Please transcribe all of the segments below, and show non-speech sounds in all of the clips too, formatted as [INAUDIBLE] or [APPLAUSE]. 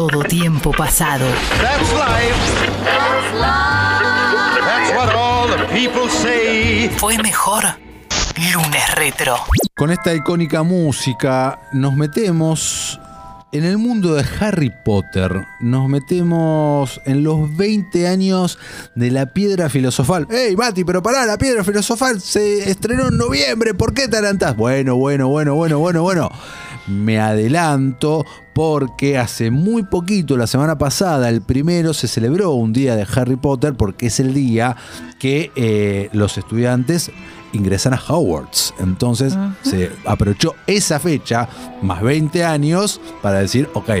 todo tiempo pasado. That's life. That's what all the people say. Fue mejor lunes retro. Con esta icónica música nos metemos en el mundo de Harry Potter. Nos metemos en los 20 años de la piedra filosofal. ¡Ey, Mati, pero pará! La piedra filosofal se estrenó en noviembre. ¿Por qué te adelantás? Bueno, bueno, bueno, bueno, bueno, bueno. Me adelanto porque hace muy poquito, la semana pasada, el primero, se celebró un día de Harry Potter porque es el día que eh, los estudiantes ingresan a Hogwarts. Entonces se aprovechó esa fecha, más 20 años, para decir, ok,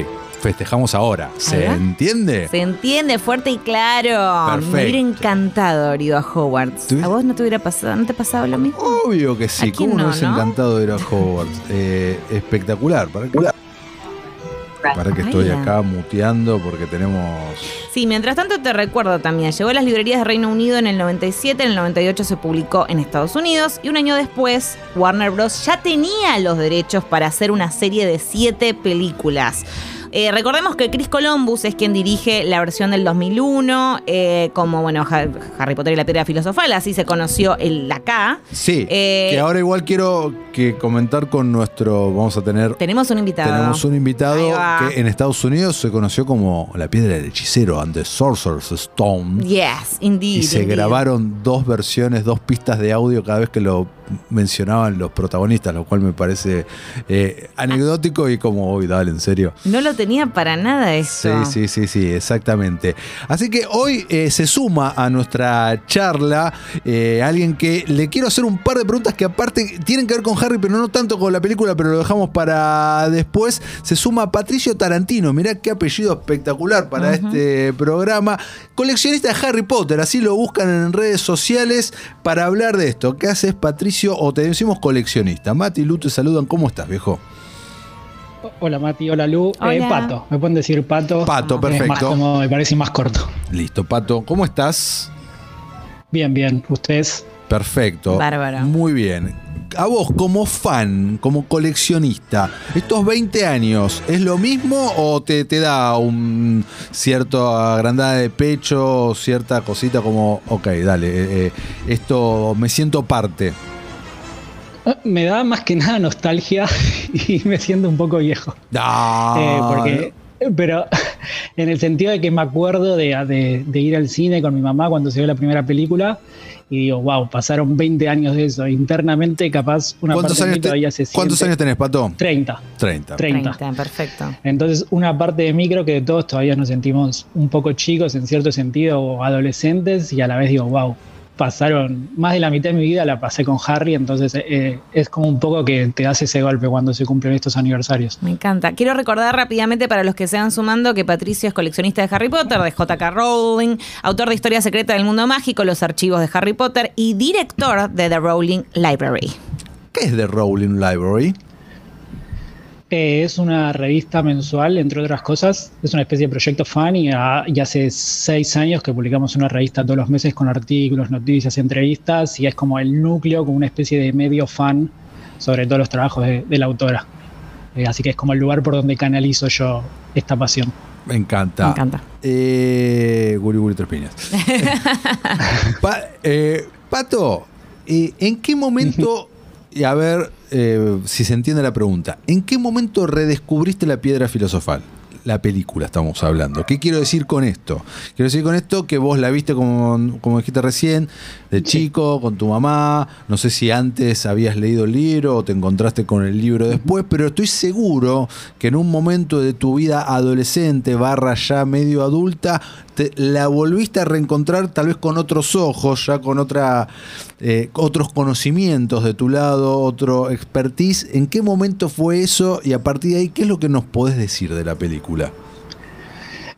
festejamos ahora. ¿Se entiende? Se entiende fuerte y claro. Perfecto. Me hubiera encantado haber ido a Hogwarts. ¿Tú- ¿A vos no te hubiera pasado? ¿No te pasaba lo mismo? Obvio que sí. ¿A quién ¿Cómo no, nos no? encantado ir a Hogwarts? Eh, espectacular. ¿Para qué, para que estoy acá muteando porque tenemos... Sí, mientras tanto te recuerdo también, llegó a las librerías de Reino Unido en el 97, en el 98 se publicó en Estados Unidos y un año después Warner Bros. ya tenía los derechos para hacer una serie de siete películas. Eh, recordemos que Chris Columbus es quien dirige la versión del 2001, eh, como bueno, Ha- Harry Potter y la Piedra Filosofal, así se conoció el acá. Sí, Eh, que ahora igual quiero que comentar con nuestro... Vamos a tener... Tenemos un invitado. Tenemos un invitado que en Estados Unidos se conoció como la piedra del hechicero and the Sorcerer's Stone. Yes, indeed. Y se indeed. grabaron dos versiones, dos pistas de audio cada vez que lo mencionaban los protagonistas, lo cual me parece eh, anecdótico y como, uy, dale, en serio. No lo tenía para nada esto. Sí, sí, sí, sí, exactamente. Así que hoy eh, se suma a nuestra charla eh, alguien que le quiero hacer un par de preguntas que aparte tienen que ver con Harry, pero no tanto con la película, pero lo dejamos para después. Se suma Patricio Tarantino, mirá qué apellido espectacular para este programa. Coleccionista de Harry Potter, así lo buscan en redes sociales para hablar de esto. ¿Qué haces, Patricio? O te decimos coleccionista. Mati y Lu te saludan. ¿Cómo estás, viejo? Hola Mati, hola Lu. Hola. Eh, pato, me pueden decir Pato. Pato, más perfecto. cómodo, me parece más corto. Listo, Pato. ¿Cómo estás? Bien, bien. ¿Ustedes? Perfecto. Bárbaro. Muy bien. A vos, como fan, como coleccionista, ¿estos 20 años es lo mismo o te, te da un cierto agrandada de pecho, cierta cosita como, ok, dale, eh, eh, esto me siento parte? Eh, Me da más que nada nostalgia [LAUGHS] y me siento un poco viejo. Ah, Eh, porque, pero [LAUGHS] en el sentido de que me acuerdo de, de- de ir al cine con mi mamá cuando se vio la primera película y digo, wow, pasaron 20 años de eso. Internamente, capaz, una ¿Cuántos, parte de años mí te- todavía se siente. ¿Cuántos años tenés, Pato? 30. 30. 30. 30, perfecto. Entonces, una parte de mí creo que todos todavía nos sentimos un poco chicos en cierto sentido o adolescentes y a la vez digo, wow, pasaron más de la mitad de mi vida la pasé con Harry, entonces eh, es como un poco que te das ese golpe cuando se cumplen estos aniversarios. Me encanta. Quiero recordar rápidamente para los que se van sumando que Patricio es coleccionista de Harry Potter, de J.K. Rowling, autor de Historia Secreta del Mundo Mágico, Los Archivos de Harry Potter y director de The Rowling Library. ¿Qué es The Rowling Library? Eh, es una revista mensual, entre otras cosas, es una especie de proyecto fan y, ah, y hace seis años que publicamos una revista todos los meses con artículos, noticias, entrevistas y es como el núcleo, como una especie de medio fan sobre todos los trabajos de, de la autora. Eh, así que es como el lugar por donde canalizo yo esta pasión. Me encanta. Me encanta. Eh, guri Guri Tres Piñas. [LAUGHS] Pa- eh, Pato, eh, ¿en qué momento, [LAUGHS] y a ver eh, si se entiende la pregunta, ¿en qué momento redescubriste la piedra filosofal? La película estamos hablando. ¿Qué quiero decir con esto? Quiero decir con esto que vos la viste como, como dijiste recién, de chico, con tu mamá. No sé si antes habías leído el libro o te encontraste con el libro después, pero estoy seguro que en un momento de tu vida adolescente, barra ya medio adulta, te- la volviste a reencontrar tal vez con otros ojos, ya con otra, eh, otros conocimientos de tu lado, otro expertise. ¿En qué momento fue eso? Y a partir de ahí, ¿qué es lo que nos podés decir de la película?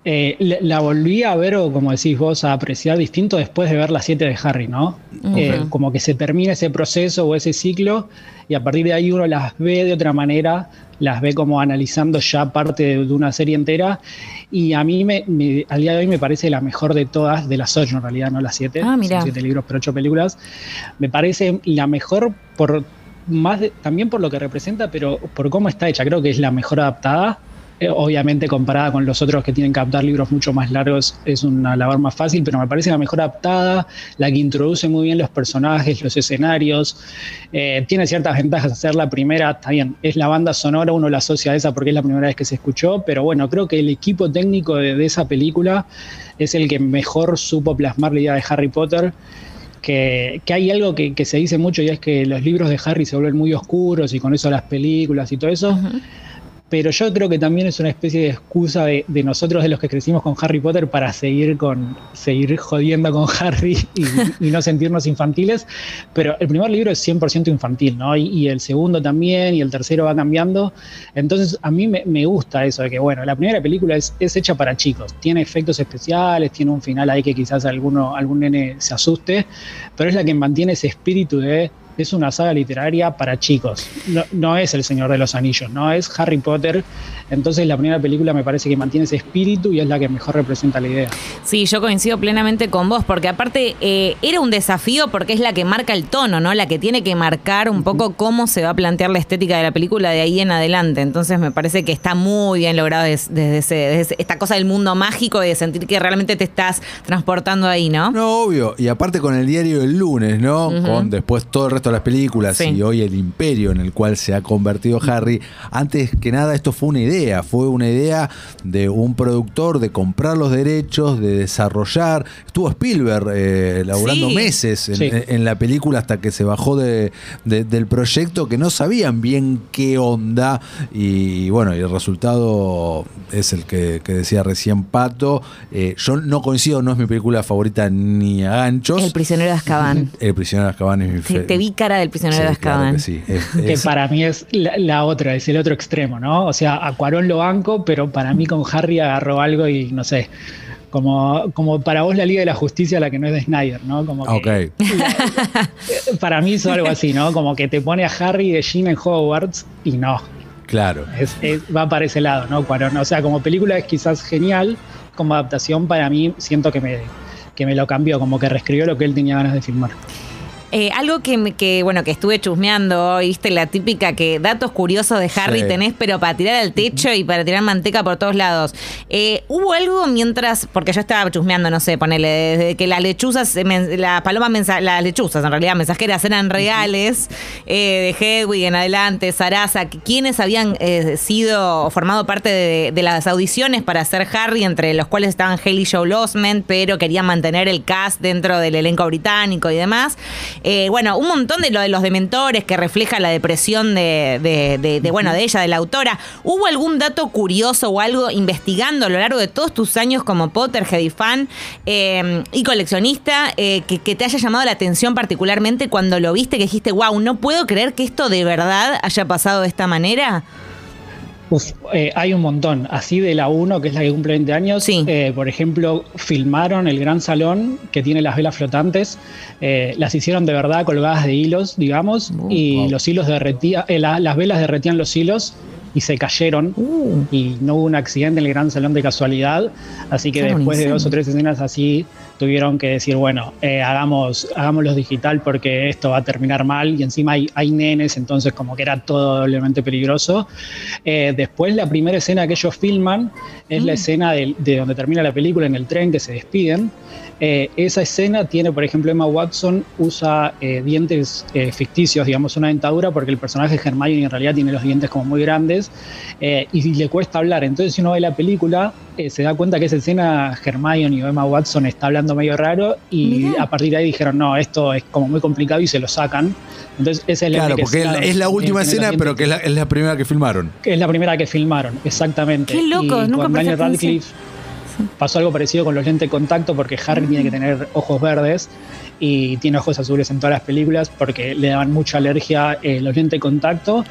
Eh, la, la volví a ver, o como decís vos, a apreciar distinto después de ver las 7 de Harry, ¿no? Eh, como que se termina ese proceso o ese ciclo y a partir de ahí uno las ve de otra manera, las ve como analizando ya parte de, de una serie entera y a mí me, me- al día de hoy me parece la mejor de todas, de las 8 en realidad, no las 7, Ah, son 7 libros pero 8 películas, me parece la mejor por más de- también por lo que representa, pero por cómo está hecha, creo que es la mejor adaptada. Eh, obviamente comparada con los otros que tienen que adaptar libros mucho más largos, es una labor más fácil, pero me parece la mejor adaptada, la que introduce muy bien los personajes, los escenarios. Eh, tiene ciertas ventajas hacer la primera, está bien, es la banda sonora, uno la asocia a esa porque es la primera vez que se escuchó, pero bueno, creo que el equipo técnico de, esa película es el que mejor supo plasmar la idea de Harry Potter. Que, hay algo que, se dice mucho y es que los libros de Harry se vuelven muy oscuros y con eso las películas y todo eso pero yo creo que también es una especie de excusa de, nosotros, de los que crecimos con Harry Potter, para seguir, con, seguir jodiendo con [LAUGHS] Harry y, no sentirnos infantiles. Pero el primer libro es 100% infantil, ¿no? Y, el segundo también, y el tercero va cambiando. Entonces, a mí me, gusta eso de que, bueno, la primera película es, es, hecha para chicos. Tiene efectos especiales, tiene un final ahí que quizás alguno, algún nene se asuste, pero es la que mantiene ese espíritu de es una saga literaria para chicos. No, es El Señor de los Anillos, no es Harry Potter. Entonces la primera película me parece que mantiene ese espíritu y es la que mejor representa la idea. Sí, yo coincido plenamente con vos, porque aparte eh, era un desafío porque es la que marca el tono, ¿no? La que tiene que marcar un poco cómo se va a plantear la estética de la película de ahí en adelante. Entonces me parece que está muy bien logrado desde, esta cosa del mundo mágico y de sentir que realmente te estás transportando ahí, ¿no? No, obvio. Y aparte con el diario del lunes, ¿no? Con después todo el resto de las películas y hoy el imperio en el cual se ha convertido Harry, antes que nada esto fue una idea, fue una idea de un productor de comprar los derechos, de desarrollar. Estuvo Spielberg eh, laburando meses en, la película hasta que se bajó de, del proyecto que no sabían bien qué onda y bueno, y el resultado es el que, decía recién Pato. Eh, yo no coincido, no es mi película favorita ni a ganchos. El prisionero de Azkaban. El prisionero de Azkaban es mi te, te vi cara del prisionero de Azkaban. [LAUGHS] que, para mí es la, otra, es el otro extremo, ¿no? O sea, a Cuarón lo banco, pero para mí con Harry agarró algo y no sé. Como, como para vos la Liga de la Justicia, la que no es de Snyder, ¿no? Como que, [LAUGHS] para mí es algo así, ¿no? Como que te pone a Harry de Jean en Hogwarts y no. Claro. va para ese lado, ¿no? Cuarón. O sea, como película es quizás genial, como adaptación para mí siento que me, que me lo cambió, como que reescribió lo que él tenía ganas de filmar. Eh, algo que, que, bueno, que estuve chusmeando, viste, la típica que datos curiosos de Harry tenés, pero para tirar al techo y para tirar manteca por todos lados. Eh, ¿Hubo algo mientras, porque yo estaba chusmeando, no sé, ponele, desde que las lechuzas, las palomas, las lechuzas en realidad, mensajeras eran reales, eh, de Hedwig en adelante, Sarasa, quienes habían sido, formado parte de, las audiciones para ser Harry, entre los cuales estaban Haley Joe Osment, pero querían mantener el cast dentro del elenco británico y demás. Eh, bueno, un montón de lo de los dementores que refleja la depresión de, bueno, de ella, de la autora. ¿Hubo algún dato curioso o algo investigando a lo largo de todos tus años como Potterhead y fan eh, y coleccionista eh, que, que, te haya llamado la atención particularmente cuando lo viste que dijiste, wow, no puedo creer que esto de verdad haya pasado de esta manera? Eh, hay un montón. Así de la 1, que es la que cumple 20 años, eh, por ejemplo, filmaron el gran salón que tiene las velas flotantes. Eh, las hicieron de verdad colgadas de hilos, digamos, oh, y los hilos derretían, las velas derretían los hilos y se cayeron uh. y no hubo un accidente en el gran salón de casualidad. Así que después de dos o tres escenas así tuvieron que decir, bueno, eh, hagamos, hagámoslo digital porque esto va a terminar mal y encima hay, hay nenes, entonces como que era todo doblemente peligroso. Eh, después la primera escena que ellos filman es la mm. escena de, de donde termina la película en el tren que se despiden eh, esa escena tiene, por ejemplo, Emma Watson usa eh, dientes eh, ficticios, digamos, una dentadura, porque el personaje Hermione en realidad tiene los dientes como muy grandes y le cuesta hablar. Entonces, si uno ve la película, se da cuenta que esa escena Hermione o Emma Watson está hablando medio raro y a partir de ahí dijeron, no, esto es como muy complicado y se lo sacan. Entonces, esa es la Claro, porque es la, última escena, pero que es la, primera que filmaron. Es la primera que filmaron, exactamente. Qué loco, nunca con Daniel Radcliffe Pasó algo parecido con los lentes de contacto porque Harry tiene que tener ojos verdes y tiene ojos azules en todas las películas porque le daban mucha alergia eh, los lentes de contacto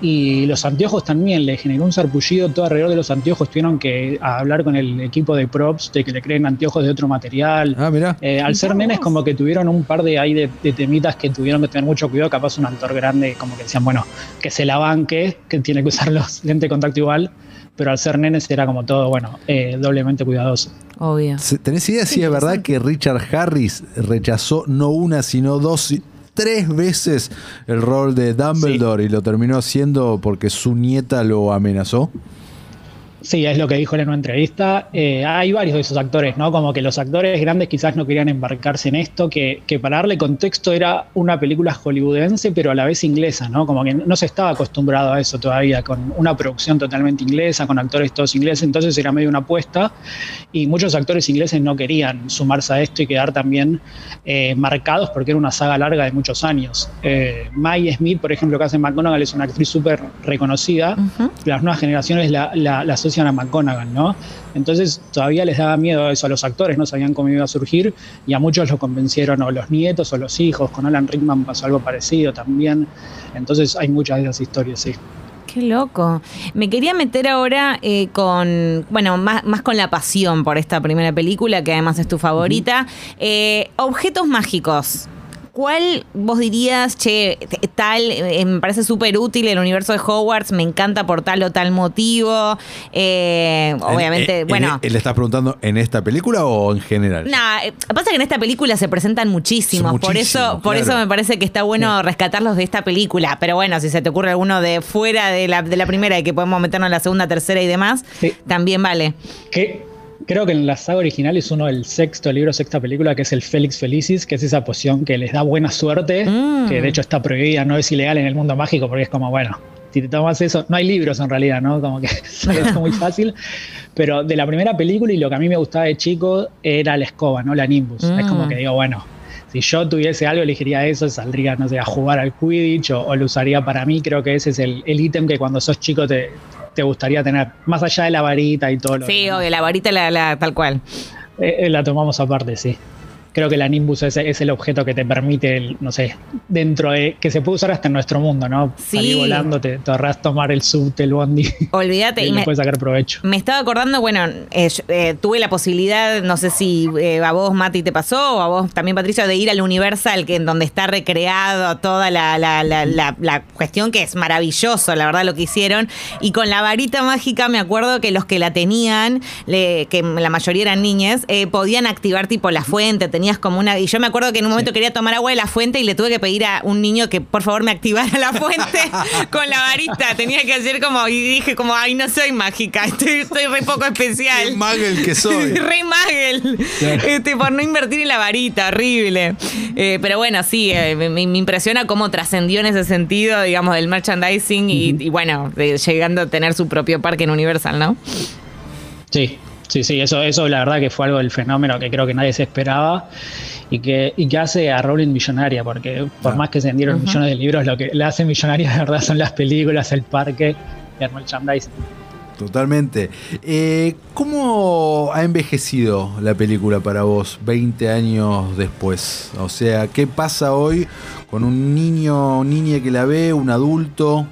y los anteojos también le generó un sarpullido. Todo alrededor de los anteojos tuvieron que hablar con el equipo de props de que le creen anteojos de otro material. Ah, mira. Eh, al ser nenes como que tuvieron un par de ahí de, temitas que tuvieron que tener mucho cuidado. Capaz un actor grande como que decían bueno que se la banque que tiene que usar los lentes de contacto igual pero al ser nenes era como todo, bueno, eh, doblemente cuidadoso. Obvio. ¿Tenés idea si es verdad que Richard Harris rechazó no una, sino dos, tres veces el rol de Dumbledore y lo terminó haciendo porque su nieta lo amenazó? Sí, es lo que dijo él en una entrevista. Eh, hay varios de esos actores, ¿no? Como que los actores grandes quizás no querían embarcarse en esto, que, que, para darle contexto era una película hollywoodense, pero a la vez inglesa, ¿no? Como que no se estaba acostumbrado a eso todavía, con una producción totalmente inglesa, con actores todos ingleses, entonces era medio una apuesta, y muchos actores ingleses no querían sumarse a esto y quedar también eh, marcados porque era una saga larga de muchos años. Eh, Mae Smith, por ejemplo, que hace McGonagall, es una actriz súper reconocida, uh -huh. las nuevas generaciones la, la, la a McGonagall, ¿no? Entonces todavía les daba miedo eso a los actores, no sabían cómo iba a surgir y a muchos los convencieron o los nietos o los hijos, con Alan Rickman pasó algo parecido también, entonces hay muchas de esas historias, sí. Qué loco. Me quería meter ahora eh, con, bueno, más, más, con la pasión por esta primera película, que además es tu favorita. Uh -huh. eh, objetos mágicos. ¿Cuál vos dirías, che, tal, eh, me parece súper útil el universo de Hogwarts, me encanta por tal o tal motivo? Eh, obviamente, en, bueno. ¿Le estás preguntando en esta película o en general? No, nah, pasa que en esta película se presentan muchísimos, muchísimo, por eso claro. por eso me parece que está bueno sí. rescatarlos de esta película. Pero bueno, si se te ocurre alguno de fuera de la, de la primera y que podemos meternos en la segunda, tercera y demás, sí. también vale. ¿Qué? Creo que en la saga original es uno del sexto libro, sexta película, que es el Félix Felicis, que es esa poción que les da buena suerte, mm. que de hecho está prohibida, no es ilegal en el mundo mágico, porque es como, bueno, si te tomas eso, no hay libros en realidad, ¿no? Como que [LAUGHS] es muy fácil. Pero de la primera película y lo que a mí me gustaba de chico era la escoba, ¿no? La Nimbus. Mm. Es como que digo, bueno, si yo tuviese algo, elegiría eso, saldría, no sé, a jugar al Quidditch o, o lo usaría para mí. Creo que ese es el ítem que cuando sos chico te, te gustaría tener, más allá de la varita y todo lo Sí, obvio, la varita la, la tal cual. Eh, la tomamos aparte, sí creo que la Nimbus es, es, el objeto que te permite, el, no sé, dentro de. que se puede usar hasta en nuestro mundo, ¿no? Sí. Salir volando, te, te ahorras tomar el subte, el bondi. Olvídate. [LAUGHS] y, y me, puedes sacar provecho. Me estaba acordando, bueno, eh, eh, tuve la posibilidad, no sé si eh, a vos, Mati, te pasó, o a vos también, Patricio, de ir al Universal, que en donde está recreado toda la, la, la, la, cuestión, que es maravilloso, la verdad, lo que hicieron. Y con la varita mágica, me acuerdo que los que la tenían, le, que la mayoría eran niñas, podían activar tipo la fuente, tenías como una. Y yo me acuerdo que en un momento sí. quería tomar agua de la fuente y le tuve que pedir a un niño que por favor me activara la fuente [LAUGHS] con la varita. Tenía que hacer como. Y dije, como, ay, no soy mágica, estoy, estoy re poco especial. Qué magel que soy. [LAUGHS] re magel. Este, por no invertir en la varita, horrible. Eh, pero bueno, sí, eh, me, me, impresiona cómo trascendió en ese sentido, digamos, del merchandising y, uh -huh. y bueno, de, llegando a tener su propio parque en Universal, ¿no? Sí, Sí, sí, eso, eso la verdad que fue algo del fenómeno que creo que nadie se esperaba y que, y que hace a Rowling millonaria, porque por ah. más que se vendieron uh -huh. millones de libros, lo que le hace millonaria de verdad son las películas, el parque y el merchandising. Totalmente. Eh, ¿Cómo ha envejecido la película para vos 20 años después? O sea, ¿qué pasa hoy con un niño o niña que la ve, un adulto?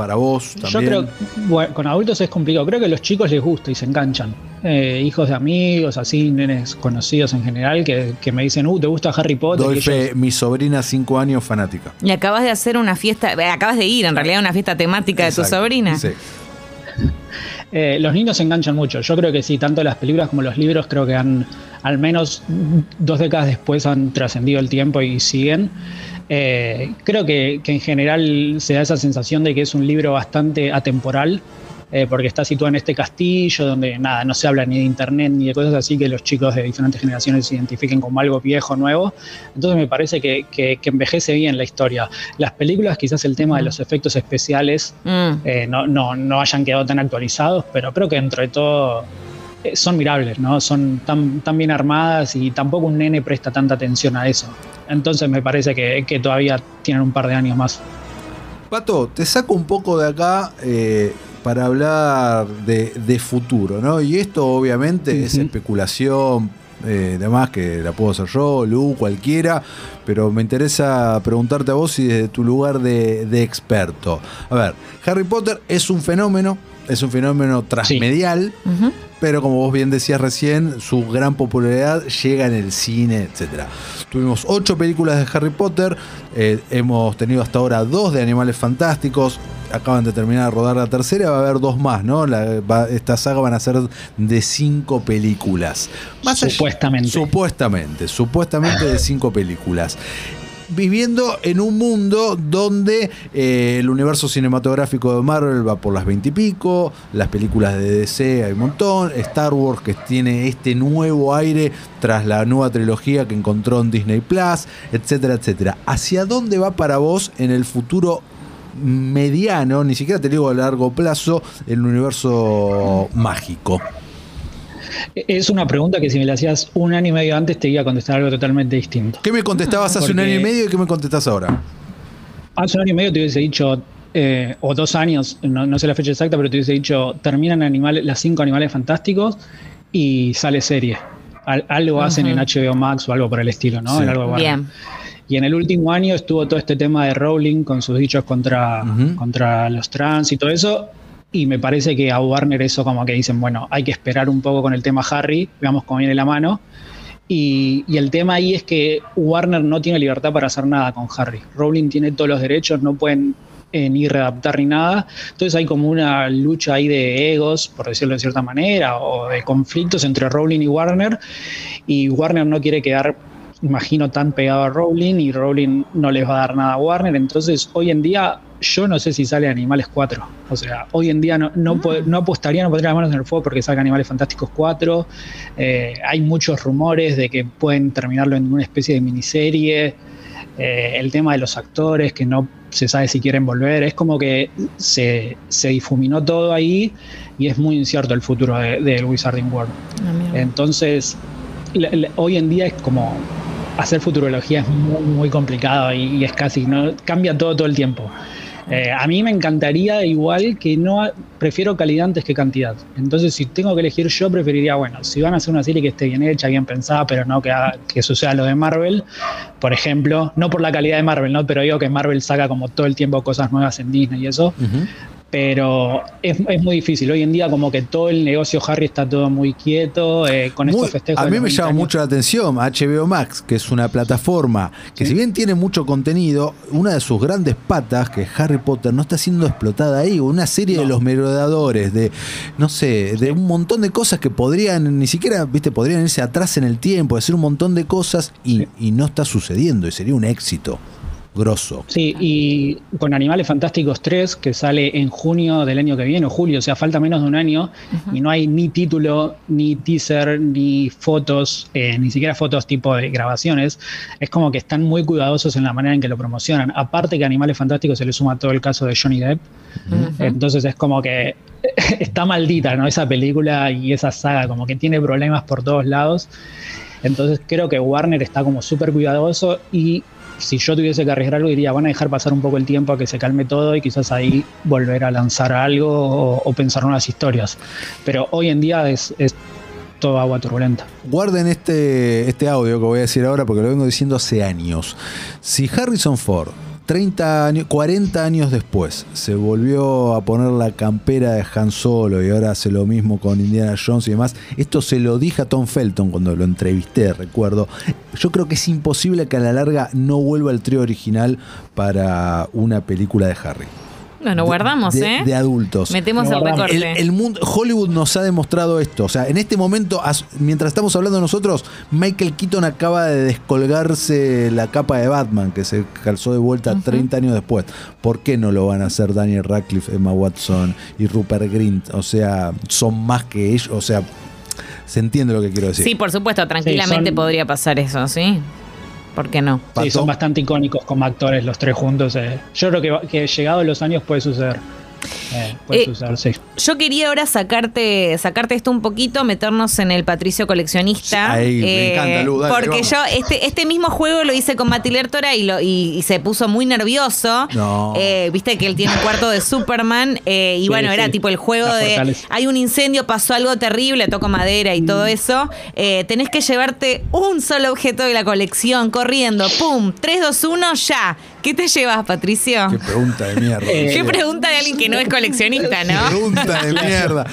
Para vos también. Yo creo, bueno, con adultos es complicado. Creo que a los chicos les gusta y se enganchan. Eh, hijos de amigos, así, nenes conocidos en general, que, que, me dicen, uh, ¿te gusta Harry Potter? Doy fe, ellos... mi sobrina, cinco años, fanática. Y acabas de hacer una fiesta, eh, acabas de ir en realidad a una fiesta temática Exacto, de tu sobrina. Sí. [LAUGHS] Eh, los niños se enganchan mucho. Yo creo que sí, tanto las películas como los libros creo que han, al menos dos décadas después, han trascendido el tiempo y siguen. Eh, creo que, que, en general se da esa sensación de que es un libro bastante atemporal, eh, porque está situado en este castillo donde nada, no se habla ni de internet ni de cosas así que los chicos de diferentes generaciones se identifiquen como algo viejo, nuevo. Entonces me parece que, que, que envejece bien la historia. Las películas, quizás el tema de los efectos especiales mm. eh, no, no, no hayan quedado tan actualizados, pero creo que dentro de todo son mirables, ¿no? Son tan, tan bien armadas y tampoco un nene presta tanta atención a eso. Entonces me parece que, que todavía tienen un par de años más. Pato, te saco un poco de acá eh, para hablar de, de, futuro, ¿no? Y esto obviamente uh -huh. es especulación, eh, demás que la puedo hacer yo, Lu, cualquiera, pero me interesa preguntarte a vos y desde tu lugar de, de experto. A ver, Harry Potter es un fenómeno, es un fenómeno transmedial, sí. uh -huh. pero como vos bien decías recién, su gran popularidad llega en el cine, etc. Tuvimos ocho películas de Harry Potter, eh, hemos tenido hasta ahora dos de Animales Fantásticos, acaban de terminar de rodar la tercera, va a haber dos más, ¿no? La, va, esta saga van a ser de cinco películas. Más supuestamente. Allá, supuestamente, supuestamente de cinco películas. Viviendo en un mundo donde eh, el universo cinematográfico de Marvel va por las 20 y pico, las películas de DC hay un montón, Star Wars que tiene este nuevo aire tras la nueva trilogía que encontró en Disney Plus, etcétera, etcétera. ¿Hacia dónde va para vos en el futuro mediano, ni siquiera te digo a largo plazo, el universo mágico? Es una pregunta que si me la hacías un año y medio antes te iba a contestar algo totalmente distinto. ¿Qué me contestabas hace un año y medio y qué me contestás ahora? Hace un año y medio te hubiese dicho, eh, o dos años, no, no sé la fecha exacta, pero te hubiese dicho, terminan animales, las cinco animales fantásticos y sale serie. Al- algo hacen en HBO Max o algo por el estilo, ¿no? Sí. Algo. Bien. Y en el último año estuvo todo este tema de Rowling con sus dichos contra, contra los trans y todo eso. Y me parece que a Warner eso como que dicen, bueno, hay que esperar un poco con el tema Harry, veamos cómo viene la mano. Y, y el tema ahí es que Warner no tiene libertad para hacer nada con Harry. Rowling tiene todos los derechos, no pueden eh, ni readaptar ni nada. Entonces hay como una lucha ahí de egos, por decirlo de cierta manera, o de conflictos entre Rowling y Warner. Y Warner no quiere quedar, imagino, tan pegado a Rowling y Rowling no les va a dar nada a Warner. Entonces hoy en día yo no sé si sale Animales 4. O sea, hoy en día no, no, po- no apostaría, no pondría las manos en el fuego porque salga Animales Fantásticos 4. Eh, hay muchos rumores de que pueden terminarlo en una especie de miniserie. Eh, el tema de los actores, que no se sabe si quieren volver. Es como que se, se difuminó todo ahí y es muy incierto el futuro de- del Wizarding World. Ah. Entonces, hoy en día es como hacer futurología es muy, complicado y, es casi, ¿no? cambia todo todo el tiempo. Eh, a mí me encantaría igual que no, prefiero calidad antes que cantidad. Entonces, si tengo que elegir yo, preferiría, bueno, si van a hacer una serie que esté bien hecha, bien pensada, pero no que, haga- que suceda lo de Marvel, por ejemplo, no por la calidad de Marvel, ¿no? pero digo que Marvel saca como todo el tiempo cosas nuevas en Disney y eso, pero es, es muy difícil. Hoy en día como que todo el negocio Harry está todo muy quieto, eh, con Muy- estos festejos. a mí me 20 llama mucho la atención HBO Max, que es una plataforma que si bien tiene mucho contenido, una de sus grandes patas, que es Harry Potter, no está siendo explotada ahí. Una serie de los merodeadores, de, no sé, de un montón de cosas que podrían, ni siquiera, viste, podrían irse atrás en el tiempo, decir un montón de cosas y, y no está sucediendo y sería un éxito grosso. Sí, y con Animales Fantásticos 3, que sale en junio del año que viene, o julio, o sea, falta menos de un año, y no hay ni título, ni teaser, ni fotos, eh, ni siquiera fotos tipo de grabaciones. Es como que están muy cuidadosos en la manera en que lo promocionan. Aparte que a Animales Fantásticos se le suma todo el caso de Johnny Depp. Entonces es como que [LAUGHS] está maldita, ¿no? Esa película y esa saga, como que tiene problemas por todos lados. Entonces creo que Warner está como súper cuidadoso y si yo tuviese que arriesgar algo diría, van a dejar pasar un poco el tiempo a que se calme todo y quizás ahí volver a lanzar algo o, o pensar nuevas historias. Pero hoy en día es, es todo agua turbulenta. Guarden este, este audio que voy a decir ahora porque lo vengo diciendo hace años. Si Harrison Ford, 30 años, 40 años después, se volvió a poner la campera de Han Solo y ahora hace lo mismo con Indiana Jones y demás, esto se lo dije a Tom Felton cuando lo entrevisté, recuerdo. Yo creo que es imposible que a la larga no vuelva el trío original para una película de Harry. Nos lo guardamos, de, ¿eh? de adultos. Metemos el guardamos. recorte. El, el mundo, Hollywood nos ha demostrado esto. O sea, en este momento, as- mientras estamos hablando nosotros, Michael Keaton acaba de descolgarse la capa de Batman, que se calzó de vuelta 30 años después. ¿Por qué no lo van a hacer Daniel Radcliffe, Emma Watson y Rupert Grint? O sea, son más que ellos. O sea, se entiende lo que quiero decir. Sí, por supuesto, tranquilamente son- podría pasar eso, ¿sí? ¿Por qué no? Sí, son bastante icónicos como actores los tres juntos. eh. Yo creo que, va- que llegados los años puede suceder. Eh, puede Eh, sí. Yo quería ahora sacarte, sacarte esto un poquito, meternos en el Patricio coleccionista. Sí, ahí, me encanta, Lu, dale, porque vamos. yo este, este mismo juego lo hice con Mati Lertora y, lo, y, y se puso muy nervioso. No. Eh, Viste que él tiene un cuarto de Superman. eh, y Sí, bueno, era sí. tipo el juego de hay un incendio, pasó algo terrible, toco madera y Mm. todo eso. eh, tenés que llevarte un solo objeto de la colección, corriendo, ¡pum! 3, 2, 1, ya. ¿Qué te llevas, Patricio? Qué pregunta de mierda. [LAUGHS] Eh, Qué pregunta de alguien que no es coleccionista, ¿no? Pregunta de [LAUGHS] mierda.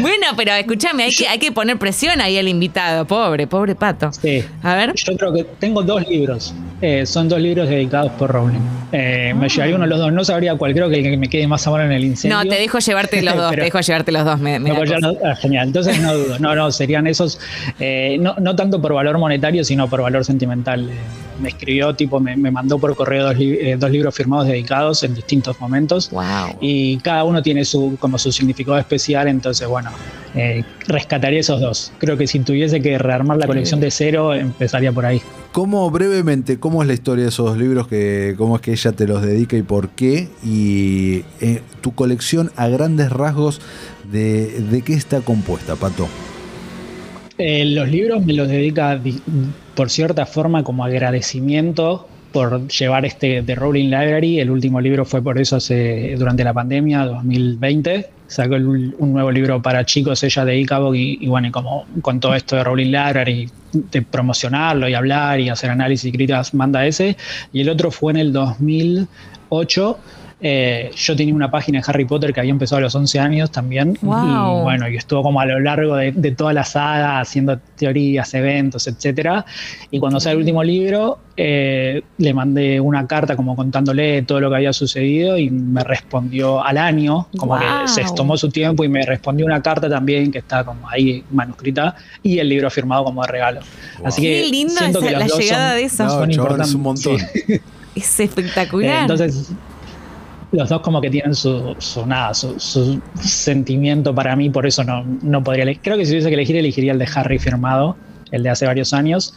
Bueno, pero escúchame, hay que, hay que poner presión ahí al invitado. Pobre, pobre pato. Sí. A ver. Yo creo que tengo dos libros. eh, son dos libros dedicados por Rowling. Eh, Me llevaría uno de los dos, no sabría cuál, creo que el que me quede más amor en el incendio. No, te dejo llevarte los dos, [LAUGHS] Pero- te dejo llevarte los dos. Me, me No, da ya cosa. no- ah, genial, entonces no dudo. No, no, serían esos, eh, no, no tanto por valor monetario, sino por valor sentimental. Me escribió, tipo, me, me mandó por correo dos, li- eh, dos libros firmados dedicados en distintos momentos. Wow. Y cada uno tiene su, como su significado especial, entonces, bueno, eh, rescataría esos dos. Creo que si tuviese que rearmar la colección de cero, empezaría por ahí. ¿Cómo, brevemente, cómo es la historia de esos dos libros? Que, ¿Cómo es que ella te los dedica y por qué? Y eh, tu colección a grandes rasgos, de, ¿de qué está compuesta, Pato? Eh, los libros me los dedica di- por cierta forma como agradecimiento por llevar este The Rowling Library. El último libro fue por eso hace, durante la pandemia 2020. Sacó el- un nuevo libro para chicos, ella de Icabog, y, bueno, y como con todo esto de Rowling Library, de promocionarlo y hablar y hacer análisis y críticas, manda ese. Y el otro fue en el 2008. Eh, yo tenía una página de Harry Potter que había empezado a los 11 años también. Wow. Y bueno, y estuvo como a lo largo de, de toda la saga haciendo teorías, eventos, etcétera. Y cuando sale el último libro, eh, le mandé una carta como contándole todo lo que había sucedido y me respondió al año, como Wow. que se tomó su tiempo y me respondió una carta también que está como ahí manuscrita y el libro firmado como de regalo. Así que Qué linda siento esa- que los la dos llegada son- de eso. No, son es un montón. Sí. Es Eh, espectacular. Entonces, los dos como que tienen su, su nada, su, su sentimiento para mí, por eso no, no podría elegir. Creo que si tuviese que elegir, elegiría el de Harry firmado, el de hace varios años,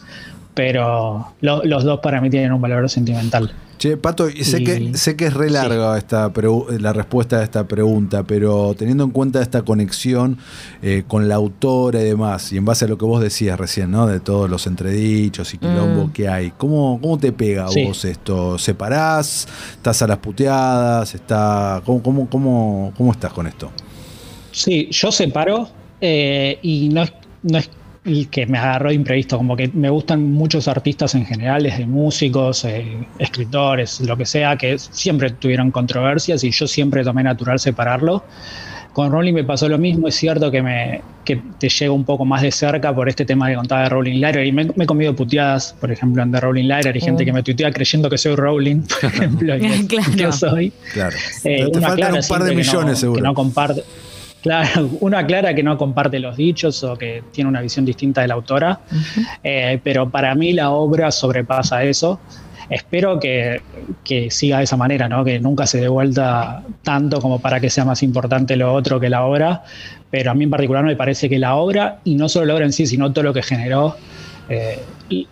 pero lo- los dos para mí tienen un valor sentimental. Che, Pato, y sé, Y- que, sé que es re larga esta la respuesta a esta pregunta, pero teniendo en cuenta esta conexión eh, con la autora y demás, y en base a lo que vos decías recién, ¿no? De todos los entredichos y quilombo Mm. que hay, ¿cómo, ¿cómo te pega a Sí. vos esto? ¿Separás? ¿Estás a las puteadas? Está, ¿cómo, cómo, cómo, ¿Cómo estás con esto? Sí, yo separo eh, y no es, no es el que me agarró de imprevisto, como que me gustan muchos artistas en general, desde músicos, eh, escritores, lo que sea, que siempre tuvieron controversias y yo siempre tomé natural separarlo. Con Rowling me pasó lo mismo, es cierto que, me, que te llega un poco más de cerca por este tema que contaba de Rowling Library. Y me, me he comido puteadas, por ejemplo, en The Rowling Library, gente Mm. que me tuitea creyendo que soy Rowling, por [LAUGHS] ejemplo, y que, Claro. que soy. Claro. Eh, te faltan un par de no- millones, seguro. Que no comparte. Claro, [LAUGHS] uno aclara que no comparte los dichos o que tiene una visión distinta de la autora, eh, pero para mí la obra sobrepasa eso. Espero que, que siga de esa manera, ¿no? que nunca se dé vuelta tanto como para que sea más importante lo otro que la obra, pero a mí en particular me parece que la obra, y no solo la obra en sí, sino todo lo que generó, eh,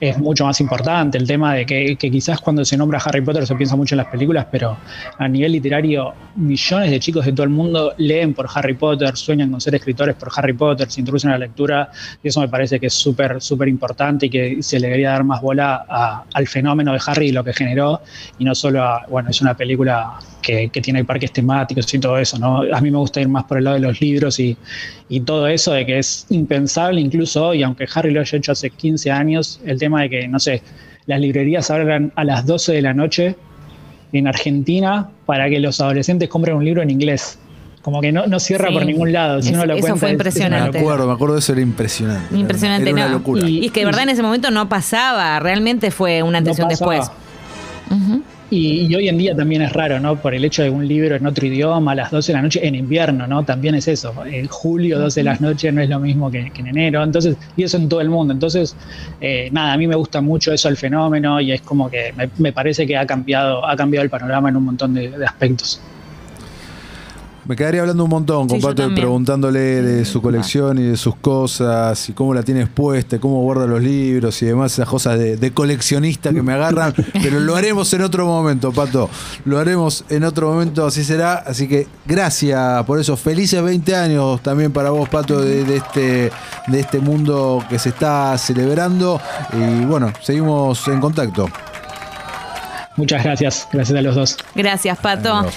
es mucho más importante. El tema de que, quizás cuando se nombra Harry Potter se piensa mucho en las películas, pero a nivel literario, millones de chicos de todo el mundo leen por Harry Potter, sueñan con ser escritores por Harry Potter, se introducen a la lectura, y eso me parece que es súper, súper importante y que se le debería dar más bola al fenómeno de Harry y lo que generó, y no solo a, bueno, es una película que, que tiene parques temáticos y todo eso, ¿no? A mí me gusta ir más por el lado de los libros y, y todo eso de que es impensable incluso hoy, aunque Harry lo haya hecho hace 15 años, el tema de que, no sé, las librerías abran a las 12 de la noche en Argentina para que los adolescentes compren un libro en inglés. Como que no, no cierra Sí. por ningún lado. Si Es- uno lo eso cuenta, fue es- es una Me impresionante. locura. acuerdo, me acuerdo de eso, era impresionante. Impresionante, Era una ¿no? locura. Y- Y es que de verdad en ese momento no pasaba, realmente fue una No atención pasaba. después. Ujú. Y, y hoy en día también es raro, ¿no? Por el hecho de un libro en otro idioma a las 12 de la noche en invierno, ¿no? También es eso. En julio, 12 de la noche no es lo mismo que, que en enero. Entonces, y eso en todo el mundo. Entonces, eh, nada, a mí me gusta mucho eso, el fenómeno, y es como que me, me parece que ha cambiado, ha cambiado el panorama en un montón de, de aspectos. Me quedaría hablando un montón con Sí, Pato preguntándole de su colección y de sus cosas y cómo la tiene expuesta, y cómo guarda los libros y demás, esas cosas de, de coleccionista que me agarran. [LAUGHS] pero lo haremos en otro momento, Pato. Lo haremos en otro momento, así será. Así que gracias por eso. Felices 20 años también para vos, Pato, de, de este, de este mundo que se está celebrando. Y bueno, seguimos en contacto. Muchas gracias. Gracias a los dos. Gracias, Pato. Adiós.